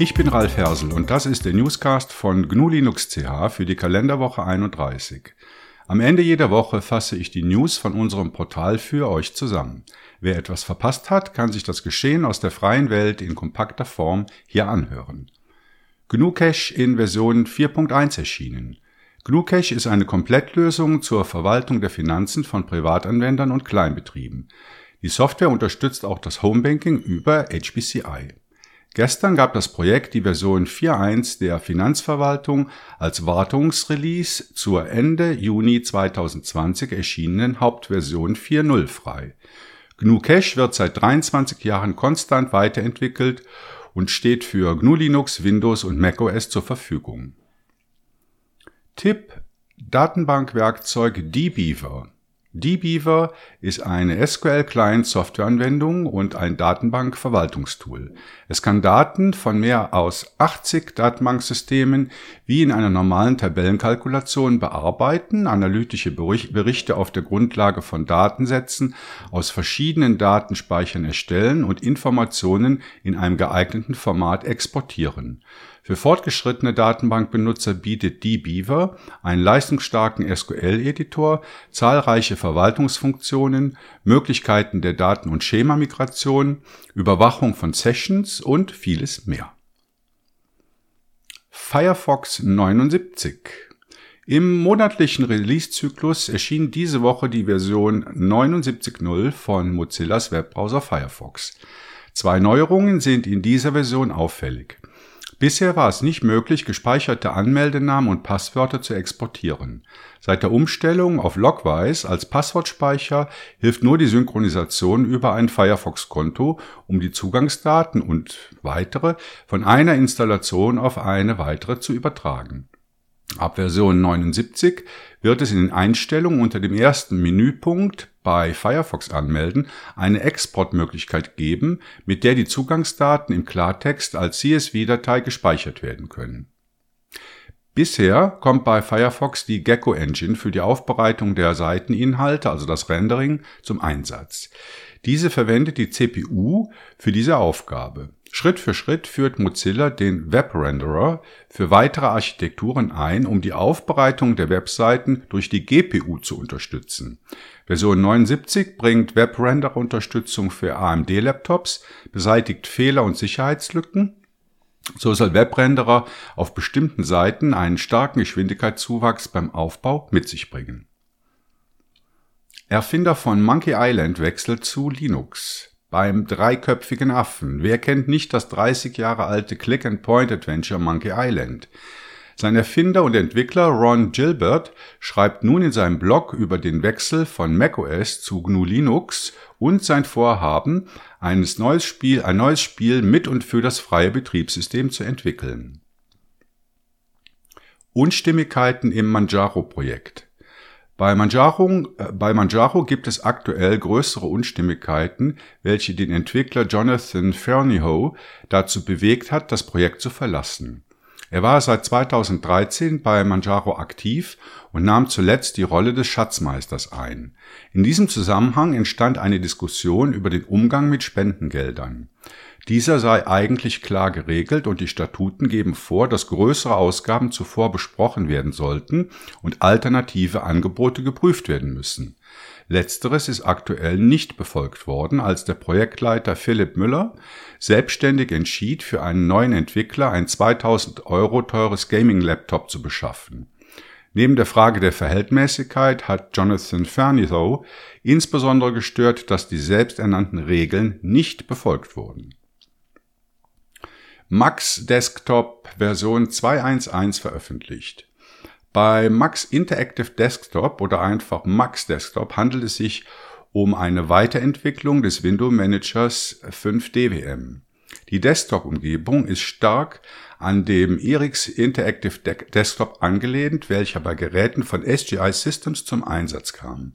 Ich bin Ralf Hersel und das ist der Newscast von GNU Linux CH für die Kalenderwoche 31. Am Ende jeder Woche fasse ich die News von unserem Portal für euch zusammen. Wer etwas verpasst hat, kann sich das Geschehen aus der freien Welt in kompakter Form hier anhören. GNU Cache in Version 4.1 erschienen. GNU Cache ist eine Komplettlösung zur Verwaltung der Finanzen von Privatanwendern und Kleinbetrieben. Die Software unterstützt auch das Homebanking über HPCI. Gestern gab das Projekt die Version 4.1 der Finanzverwaltung als Wartungsrelease zur Ende Juni 2020 erschienenen Hauptversion 4.0 frei. GNU Cache wird seit 23 Jahren konstant weiterentwickelt und steht für GNU Linux, Windows und macOS zur Verfügung. Tipp Datenbankwerkzeug dbeaver dbeaver ist eine SQL-Client-Softwareanwendung und ein Datenbankverwaltungstool. Es kann Daten von mehr als 80 Datenbanksystemen wie in einer normalen Tabellenkalkulation bearbeiten, analytische Berichte auf der Grundlage von Datensätzen aus verschiedenen Datenspeichern erstellen und Informationen in einem geeigneten Format exportieren. Für fortgeschrittene Datenbankbenutzer bietet dbeaver einen leistungsstarken SQL-Editor, zahlreiche Verwaltungsfunktionen, Möglichkeiten der Daten- und Schemamigration, Überwachung von Sessions und vieles mehr. Firefox 79 im monatlichen Release-Zyklus erschien diese Woche die Version 79.0 von Mozillas Webbrowser Firefox. Zwei Neuerungen sind in dieser Version auffällig. Bisher war es nicht möglich, gespeicherte Anmeldenamen und Passwörter zu exportieren. Seit der Umstellung auf Logwise als Passwortspeicher hilft nur die Synchronisation über ein Firefox-Konto, um die Zugangsdaten und weitere von einer Installation auf eine weitere zu übertragen. Ab Version 79 wird es in den Einstellungen unter dem ersten Menüpunkt bei Firefox anmelden eine Exportmöglichkeit geben, mit der die Zugangsdaten im Klartext als CSV-Datei gespeichert werden können. Bisher kommt bei Firefox die Gecko Engine für die Aufbereitung der Seiteninhalte, also das Rendering, zum Einsatz. Diese verwendet die CPU für diese Aufgabe. Schritt für Schritt führt Mozilla den Webrenderer für weitere Architekturen ein, um die Aufbereitung der Webseiten durch die GPU zu unterstützen. Version 79 bringt Webrenderer-Unterstützung für AMD-Laptops, beseitigt Fehler und Sicherheitslücken. So soll Webrenderer auf bestimmten Seiten einen starken Geschwindigkeitszuwachs beim Aufbau mit sich bringen. Erfinder von Monkey Island wechselt zu Linux beim dreiköpfigen Affen. Wer kennt nicht das 30 Jahre alte Click-and-Point-Adventure Monkey Island? Sein Erfinder und Entwickler Ron Gilbert schreibt nun in seinem Blog über den Wechsel von macOS zu GNU Linux und sein Vorhaben, eines neues Spiel, ein neues Spiel mit und für das freie Betriebssystem zu entwickeln. Unstimmigkeiten im Manjaro-Projekt bei Manjaro, äh, bei Manjaro gibt es aktuell größere Unstimmigkeiten, welche den Entwickler Jonathan Fernihoe dazu bewegt hat, das Projekt zu verlassen. Er war seit 2013 bei Manjaro aktiv und nahm zuletzt die Rolle des Schatzmeisters ein. In diesem Zusammenhang entstand eine Diskussion über den Umgang mit Spendengeldern. Dieser sei eigentlich klar geregelt und die Statuten geben vor, dass größere Ausgaben zuvor besprochen werden sollten und alternative Angebote geprüft werden müssen. Letzteres ist aktuell nicht befolgt worden, als der Projektleiter Philipp Müller selbstständig entschied, für einen neuen Entwickler ein 2000 Euro teures Gaming-Laptop zu beschaffen. Neben der Frage der Verhältnismäßigkeit hat Jonathan Fernithoe insbesondere gestört, dass die selbsternannten Regeln nicht befolgt wurden. Max Desktop Version 2.1.1 veröffentlicht. Bei Max Interactive Desktop oder einfach Max Desktop handelt es sich um eine Weiterentwicklung des Window Managers 5 DWM. Die Desktop-Umgebung ist stark an dem Erix Interactive Desktop angelehnt, welcher bei Geräten von SGI Systems zum Einsatz kam.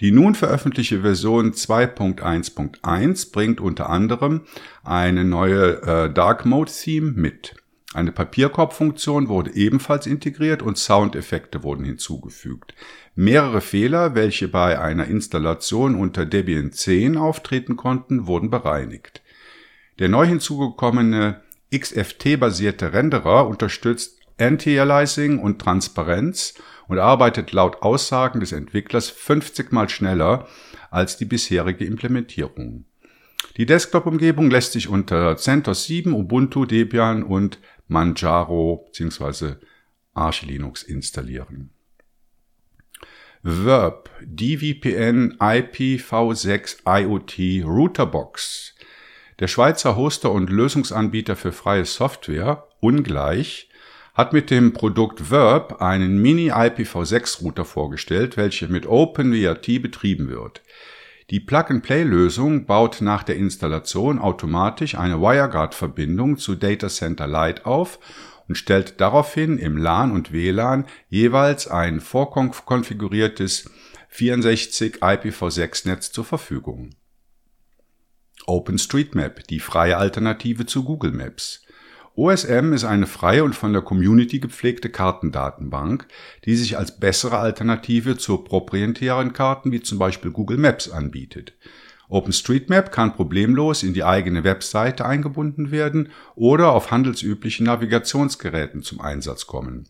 Die nun veröffentlichte Version 2.1.1 bringt unter anderem eine neue äh, Dark Mode Theme mit. Eine Papierkorbfunktion wurde ebenfalls integriert und Soundeffekte wurden hinzugefügt. Mehrere Fehler, welche bei einer Installation unter Debian 10 auftreten konnten, wurden bereinigt. Der neu hinzugekommene XFT-basierte Renderer unterstützt Anti-Aliasing und Transparenz und arbeitet laut Aussagen des Entwicklers 50 mal schneller als die bisherige Implementierung. Die Desktop-Umgebung lässt sich unter CentOS 7, Ubuntu, Debian und Manjaro bzw. Arch Linux installieren. Verb DVPN IPv6 IoT Routerbox. Der Schweizer Hoster und Lösungsanbieter für freie Software, ungleich, hat mit dem Produkt Verb einen Mini-IPv6-Router vorgestellt, welcher mit OpenWrt betrieben wird. Die Plug-and-Play-Lösung baut nach der Installation automatisch eine WireGuard-Verbindung zu Data Center Lite auf und stellt daraufhin im LAN und WLAN jeweils ein vorkonfiguriertes 64 IPv6-Netz zur Verfügung. OpenStreetMap, die freie Alternative zu Google Maps. OSM ist eine freie und von der Community gepflegte Kartendatenbank, die sich als bessere Alternative zu proprietären Karten wie zum Beispiel Google Maps anbietet. OpenStreetMap kann problemlos in die eigene Webseite eingebunden werden oder auf handelsüblichen Navigationsgeräten zum Einsatz kommen.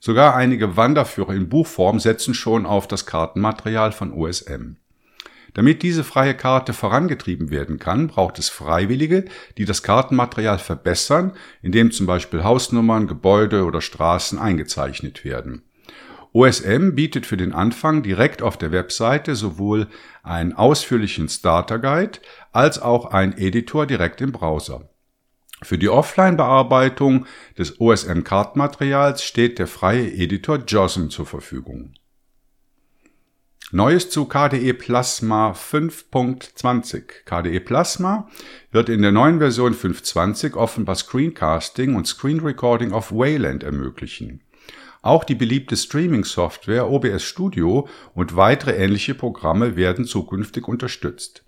Sogar einige Wanderführer in Buchform setzen schon auf das Kartenmaterial von OSM. Damit diese freie Karte vorangetrieben werden kann, braucht es Freiwillige, die das Kartenmaterial verbessern, indem zum Beispiel Hausnummern, Gebäude oder Straßen eingezeichnet werden. OSM bietet für den Anfang direkt auf der Webseite sowohl einen ausführlichen Starter Guide als auch einen Editor direkt im Browser. Für die Offline-Bearbeitung des OSM-Kartenmaterials steht der freie Editor JOSM zur Verfügung. Neues zu KDE Plasma 5.20. KDE Plasma wird in der neuen Version 5.20 offenbar Screencasting und Screen Recording auf Wayland ermöglichen. Auch die beliebte Streaming-Software OBS Studio und weitere ähnliche Programme werden zukünftig unterstützt.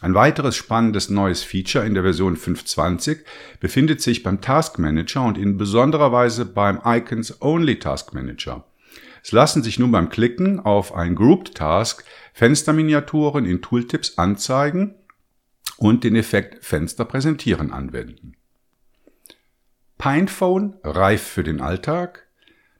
Ein weiteres spannendes neues Feature in der Version 5.20 befindet sich beim Task Manager und in besonderer Weise beim Icons Only Task Manager. Es lassen sich nun beim Klicken auf ein Grouped Task Fensterminiaturen in Tooltips anzeigen und den Effekt Fenster präsentieren anwenden. Pinephone reif für den Alltag.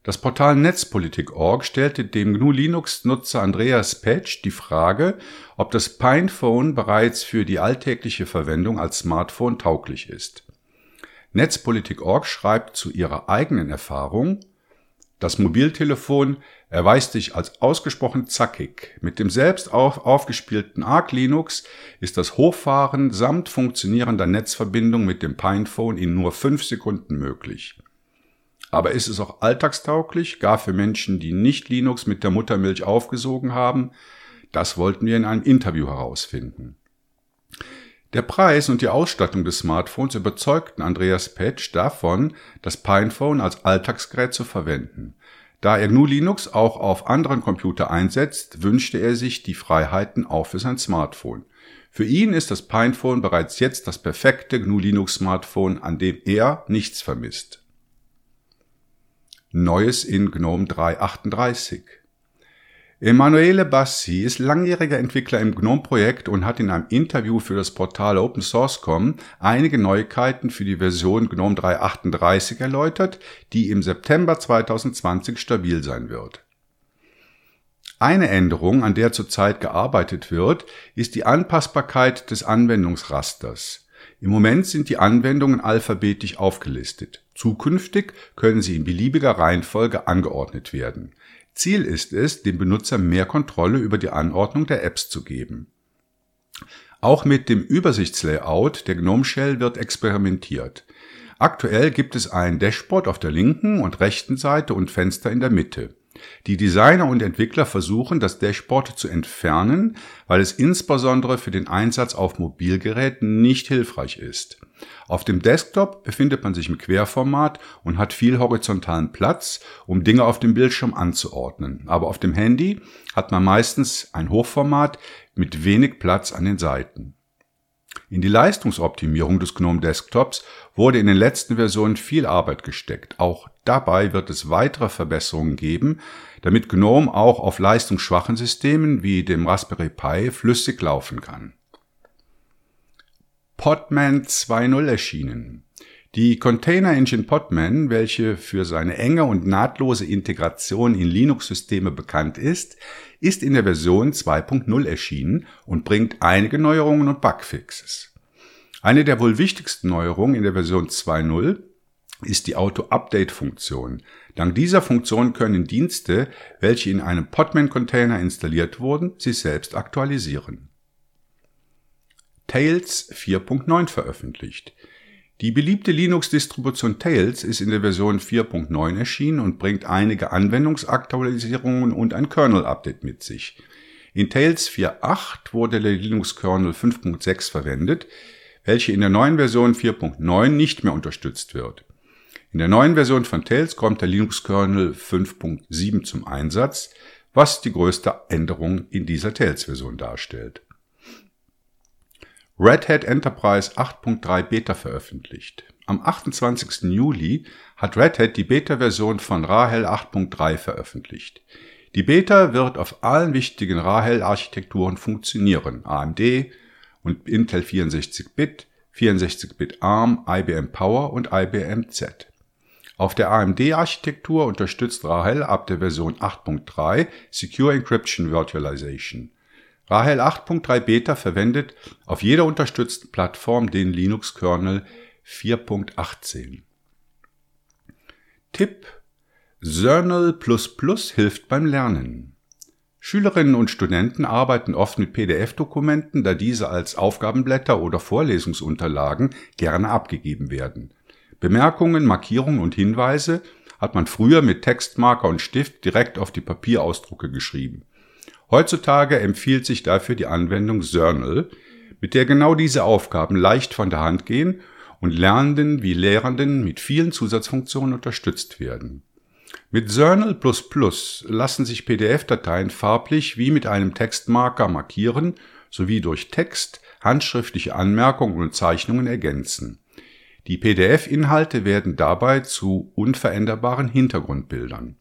Das Portal Netzpolitik.org stellte dem GNU Linux-Nutzer Andreas Petsch die Frage, ob das Pinephone bereits für die alltägliche Verwendung als Smartphone tauglich ist. Netzpolitik.org schreibt zu ihrer eigenen Erfahrung, das Mobiltelefon erweist sich als ausgesprochen zackig. Mit dem selbst auf, aufgespielten Arc Linux ist das Hochfahren samt funktionierender Netzverbindung mit dem Pinephone in nur fünf Sekunden möglich. Aber ist es auch alltagstauglich, gar für Menschen, die nicht Linux mit der Muttermilch aufgesogen haben? Das wollten wir in einem Interview herausfinden. Der Preis und die Ausstattung des Smartphones überzeugten Andreas Petsch davon, das Pinephone als Alltagsgerät zu verwenden. Da er GNU Linux auch auf anderen Computer einsetzt, wünschte er sich die Freiheiten auch für sein Smartphone. Für ihn ist das Pinephone bereits jetzt das perfekte GNU Linux Smartphone, an dem er nichts vermisst. Neues in GNOME 338 Emanuele Bassi ist langjähriger Entwickler im GNOME-Projekt und hat in einem Interview für das Portal OpenSource.com einige Neuigkeiten für die Version GNOME 3.38 erläutert, die im September 2020 stabil sein wird. Eine Änderung, an der zurzeit gearbeitet wird, ist die Anpassbarkeit des Anwendungsrasters. Im Moment sind die Anwendungen alphabetisch aufgelistet. Zukünftig können sie in beliebiger Reihenfolge angeordnet werden. Ziel ist es, dem Benutzer mehr Kontrolle über die Anordnung der Apps zu geben. Auch mit dem Übersichtslayout der GNOME Shell wird experimentiert. Aktuell gibt es ein Dashboard auf der linken und rechten Seite und Fenster in der Mitte. Die Designer und Entwickler versuchen, das Dashboard zu entfernen, weil es insbesondere für den Einsatz auf Mobilgeräten nicht hilfreich ist. Auf dem Desktop befindet man sich im Querformat und hat viel horizontalen Platz, um Dinge auf dem Bildschirm anzuordnen. Aber auf dem Handy hat man meistens ein Hochformat mit wenig Platz an den Seiten. In die Leistungsoptimierung des GNOME Desktops wurde in den letzten Versionen viel Arbeit gesteckt. Auch dabei wird es weitere Verbesserungen geben, damit GNOME auch auf leistungsschwachen Systemen wie dem Raspberry Pi flüssig laufen kann. Podman 2.0 erschienen. Die Container Engine Podman, welche für seine enge und nahtlose Integration in Linux-Systeme bekannt ist, ist in der Version 2.0 erschienen und bringt einige Neuerungen und Bugfixes. Eine der wohl wichtigsten Neuerungen in der Version 2.0 ist die Auto-Update-Funktion. Dank dieser Funktion können Dienste, welche in einem Podman-Container installiert wurden, sich selbst aktualisieren. Tails 4.9 veröffentlicht. Die beliebte Linux-Distribution Tails ist in der Version 4.9 erschienen und bringt einige Anwendungsaktualisierungen und ein Kernel-Update mit sich. In Tails 4.8 wurde der Linux-Kernel 5.6 verwendet, welche in der neuen Version 4.9 nicht mehr unterstützt wird. In der neuen Version von Tails kommt der Linux-Kernel 5.7 zum Einsatz, was die größte Änderung in dieser Tails-Version darstellt. Red Hat Enterprise 8.3 Beta veröffentlicht. Am 28. Juli hat Red Hat die Beta-Version von Rahel 8.3 veröffentlicht. Die Beta wird auf allen wichtigen Rahel-Architekturen funktionieren. AMD und Intel 64-Bit, 64-Bit ARM, IBM Power und IBM Z. Auf der AMD-Architektur unterstützt Rahel ab der Version 8.3 Secure Encryption Virtualization. Rahel 8.3 Beta verwendet auf jeder unterstützten Plattform den Linux-Kernel 4.18. Tipp Zernal hilft beim Lernen. Schülerinnen und Studenten arbeiten oft mit PDF-Dokumenten, da diese als Aufgabenblätter oder Vorlesungsunterlagen gerne abgegeben werden. Bemerkungen, Markierungen und Hinweise hat man früher mit Textmarker und Stift direkt auf die Papierausdrucke geschrieben. Heutzutage empfiehlt sich dafür die Anwendung Zernal, mit der genau diese Aufgaben leicht von der Hand gehen und Lernenden wie Lehrenden mit vielen Zusatzfunktionen unterstützt werden. Mit Zernal lassen sich PDF-Dateien farblich wie mit einem Textmarker markieren sowie durch Text, handschriftliche Anmerkungen und Zeichnungen ergänzen. Die PDF-Inhalte werden dabei zu unveränderbaren Hintergrundbildern.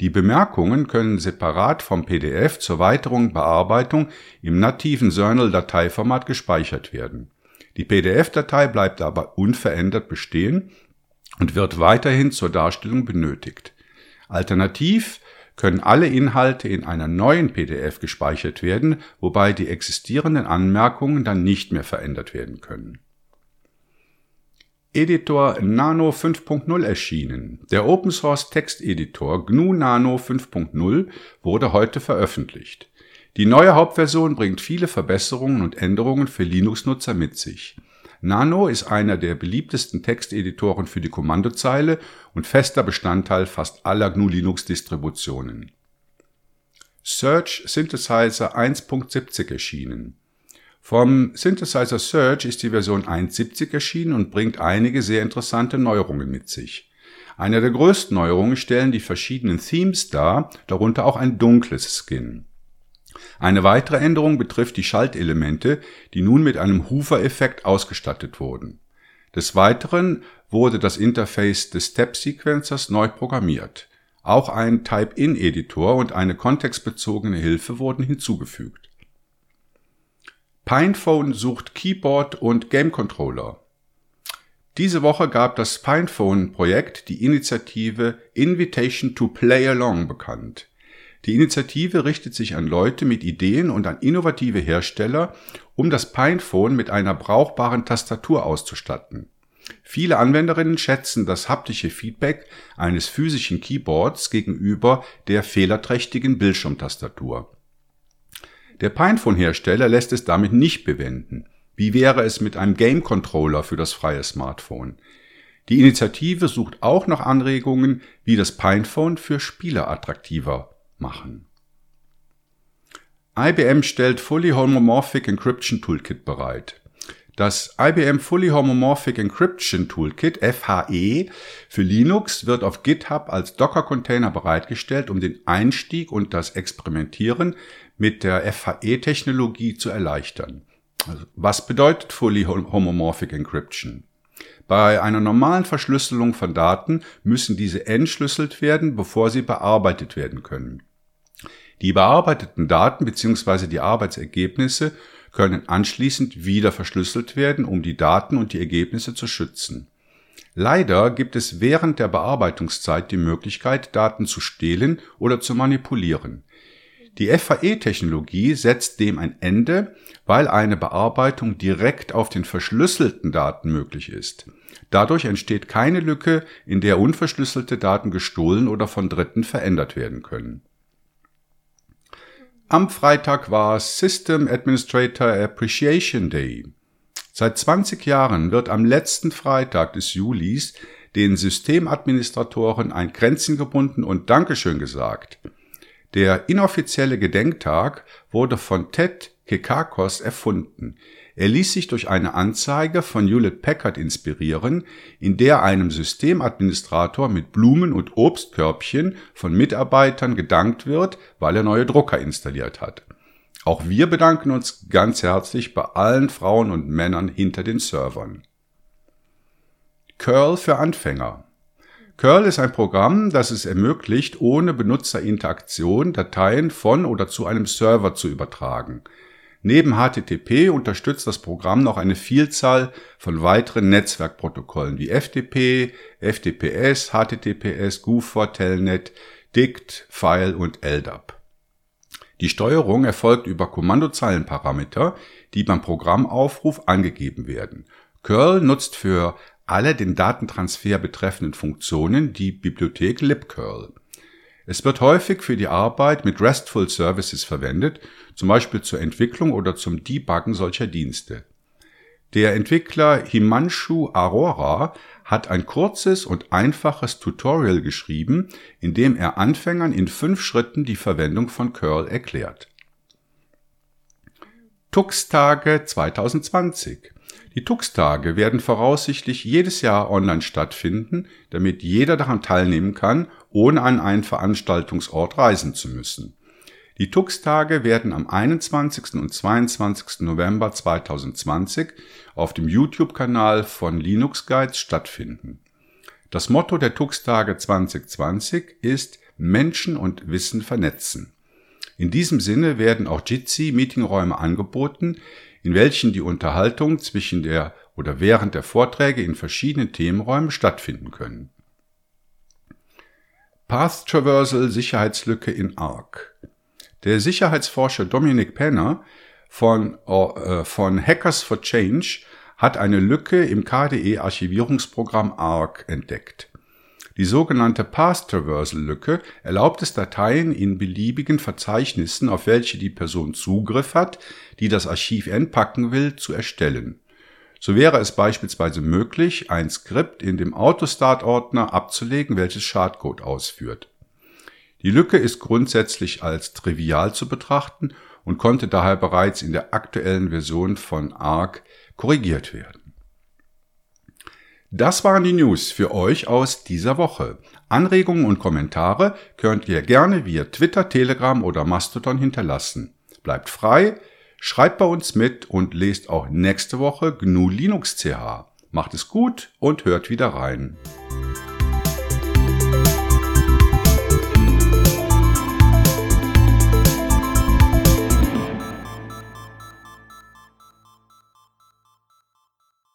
Die Bemerkungen können separat vom PDF zur weiteren Bearbeitung im nativen Zernal-Dateiformat gespeichert werden. Die PDF-Datei bleibt aber unverändert bestehen und wird weiterhin zur Darstellung benötigt. Alternativ können alle Inhalte in einer neuen PDF gespeichert werden, wobei die existierenden Anmerkungen dann nicht mehr verändert werden können Editor Nano 5.0 erschienen. Der Open Source Texteditor GNU Nano 5.0 wurde heute veröffentlicht. Die neue Hauptversion bringt viele Verbesserungen und Änderungen für Linux-Nutzer mit sich. Nano ist einer der beliebtesten Texteditoren für die Kommandozeile und fester Bestandteil fast aller GNU Linux Distributionen. Search Synthesizer 1.70 erschienen. Vom Synthesizer Search ist die Version 1.70 erschienen und bringt einige sehr interessante Neuerungen mit sich. Eine der größten Neuerungen stellen die verschiedenen Themes dar, darunter auch ein dunkles Skin. Eine weitere Änderung betrifft die Schaltelemente, die nun mit einem Hoover-Effekt ausgestattet wurden. Des Weiteren wurde das Interface des Step-Sequencers neu programmiert. Auch ein Type-In-Editor und eine kontextbezogene Hilfe wurden hinzugefügt Pinephone sucht Keyboard und Game Controller. Diese Woche gab das Pinephone-Projekt die Initiative Invitation to Play Along bekannt. Die Initiative richtet sich an Leute mit Ideen und an innovative Hersteller, um das Pinephone mit einer brauchbaren Tastatur auszustatten. Viele Anwenderinnen schätzen das haptische Feedback eines physischen Keyboards gegenüber der fehlerträchtigen Bildschirmtastatur. Der Pinephone-Hersteller lässt es damit nicht bewenden. Wie wäre es mit einem Game-Controller für das freie Smartphone? Die Initiative sucht auch nach Anregungen, wie das Pinephone für Spieler attraktiver machen. IBM stellt Fully Homomorphic Encryption Toolkit bereit. Das IBM Fully Homomorphic Encryption Toolkit FHE für Linux wird auf GitHub als Docker-Container bereitgestellt, um den Einstieg und das Experimentieren mit der FHE-Technologie zu erleichtern. Also, was bedeutet Fully Homomorphic Encryption? Bei einer normalen Verschlüsselung von Daten müssen diese entschlüsselt werden, bevor sie bearbeitet werden können. Die bearbeiteten Daten bzw. die Arbeitsergebnisse können anschließend wieder verschlüsselt werden, um die Daten und die Ergebnisse zu schützen. Leider gibt es während der Bearbeitungszeit die Möglichkeit, Daten zu stehlen oder zu manipulieren. Die FAE-Technologie setzt dem ein Ende, weil eine Bearbeitung direkt auf den verschlüsselten Daten möglich ist. Dadurch entsteht keine Lücke, in der unverschlüsselte Daten gestohlen oder von Dritten verändert werden können. Am Freitag war System Administrator Appreciation Day. Seit 20 Jahren wird am letzten Freitag des Julis den Systemadministratoren ein Kränzchen gebunden und Dankeschön gesagt. Der inoffizielle Gedenktag wurde von Ted Kekakos erfunden. Er ließ sich durch eine Anzeige von Hewlett Packard inspirieren, in der einem Systemadministrator mit Blumen und Obstkörbchen von Mitarbeitern gedankt wird, weil er neue Drucker installiert hat. Auch wir bedanken uns ganz herzlich bei allen Frauen und Männern hinter den Servern. Curl für Anfänger. Curl ist ein Programm, das es ermöglicht, ohne Benutzerinteraktion Dateien von oder zu einem Server zu übertragen. Neben HTTP unterstützt das Programm noch eine Vielzahl von weiteren Netzwerkprotokollen wie FTP, FTPS, HTTPS, Gufor, Telnet, DICT, File und LDAP. Die Steuerung erfolgt über Kommandozeilenparameter, die beim Programmaufruf angegeben werden. Curl nutzt für alle den Datentransfer betreffenden Funktionen die Bibliothek libcurl. Es wird häufig für die Arbeit mit RESTful Services verwendet, zum Beispiel zur Entwicklung oder zum Debuggen solcher Dienste. Der Entwickler Himanshu Arora hat ein kurzes und einfaches Tutorial geschrieben, in dem er Anfängern in fünf Schritten die Verwendung von Curl erklärt. Tux-Tage 2020 die Tux-Tage werden voraussichtlich jedes Jahr online stattfinden, damit jeder daran teilnehmen kann, ohne an einen Veranstaltungsort reisen zu müssen. Die Tux-Tage werden am 21. und 22. November 2020 auf dem YouTube-Kanal von Linux Guides stattfinden. Das Motto der Tux-Tage 2020 ist Menschen und Wissen vernetzen. In diesem Sinne werden auch Jitsi Meetingräume angeboten, in welchen die Unterhaltung zwischen der oder während der Vorträge in verschiedenen Themenräumen stattfinden können. Path Traversal Sicherheitslücke in ARC. Der Sicherheitsforscher Dominic Penner von, äh, von Hackers for Change hat eine Lücke im KDE-Archivierungsprogramm ARC entdeckt. Die sogenannte Path Traversal Lücke erlaubt es Dateien in beliebigen Verzeichnissen, auf welche die Person Zugriff hat, die das Archiv entpacken will, zu erstellen. So wäre es beispielsweise möglich, ein Skript in dem Autostart-Ordner abzulegen, welches Schadcode ausführt. Die Lücke ist grundsätzlich als trivial zu betrachten und konnte daher bereits in der aktuellen Version von ARC korrigiert werden. Das waren die News für euch aus dieser Woche. Anregungen und Kommentare könnt ihr gerne via Twitter, Telegram oder Mastodon hinterlassen. Bleibt frei, schreibt bei uns mit und lest auch nächste Woche GNU Linux CH. Macht es gut und hört wieder rein.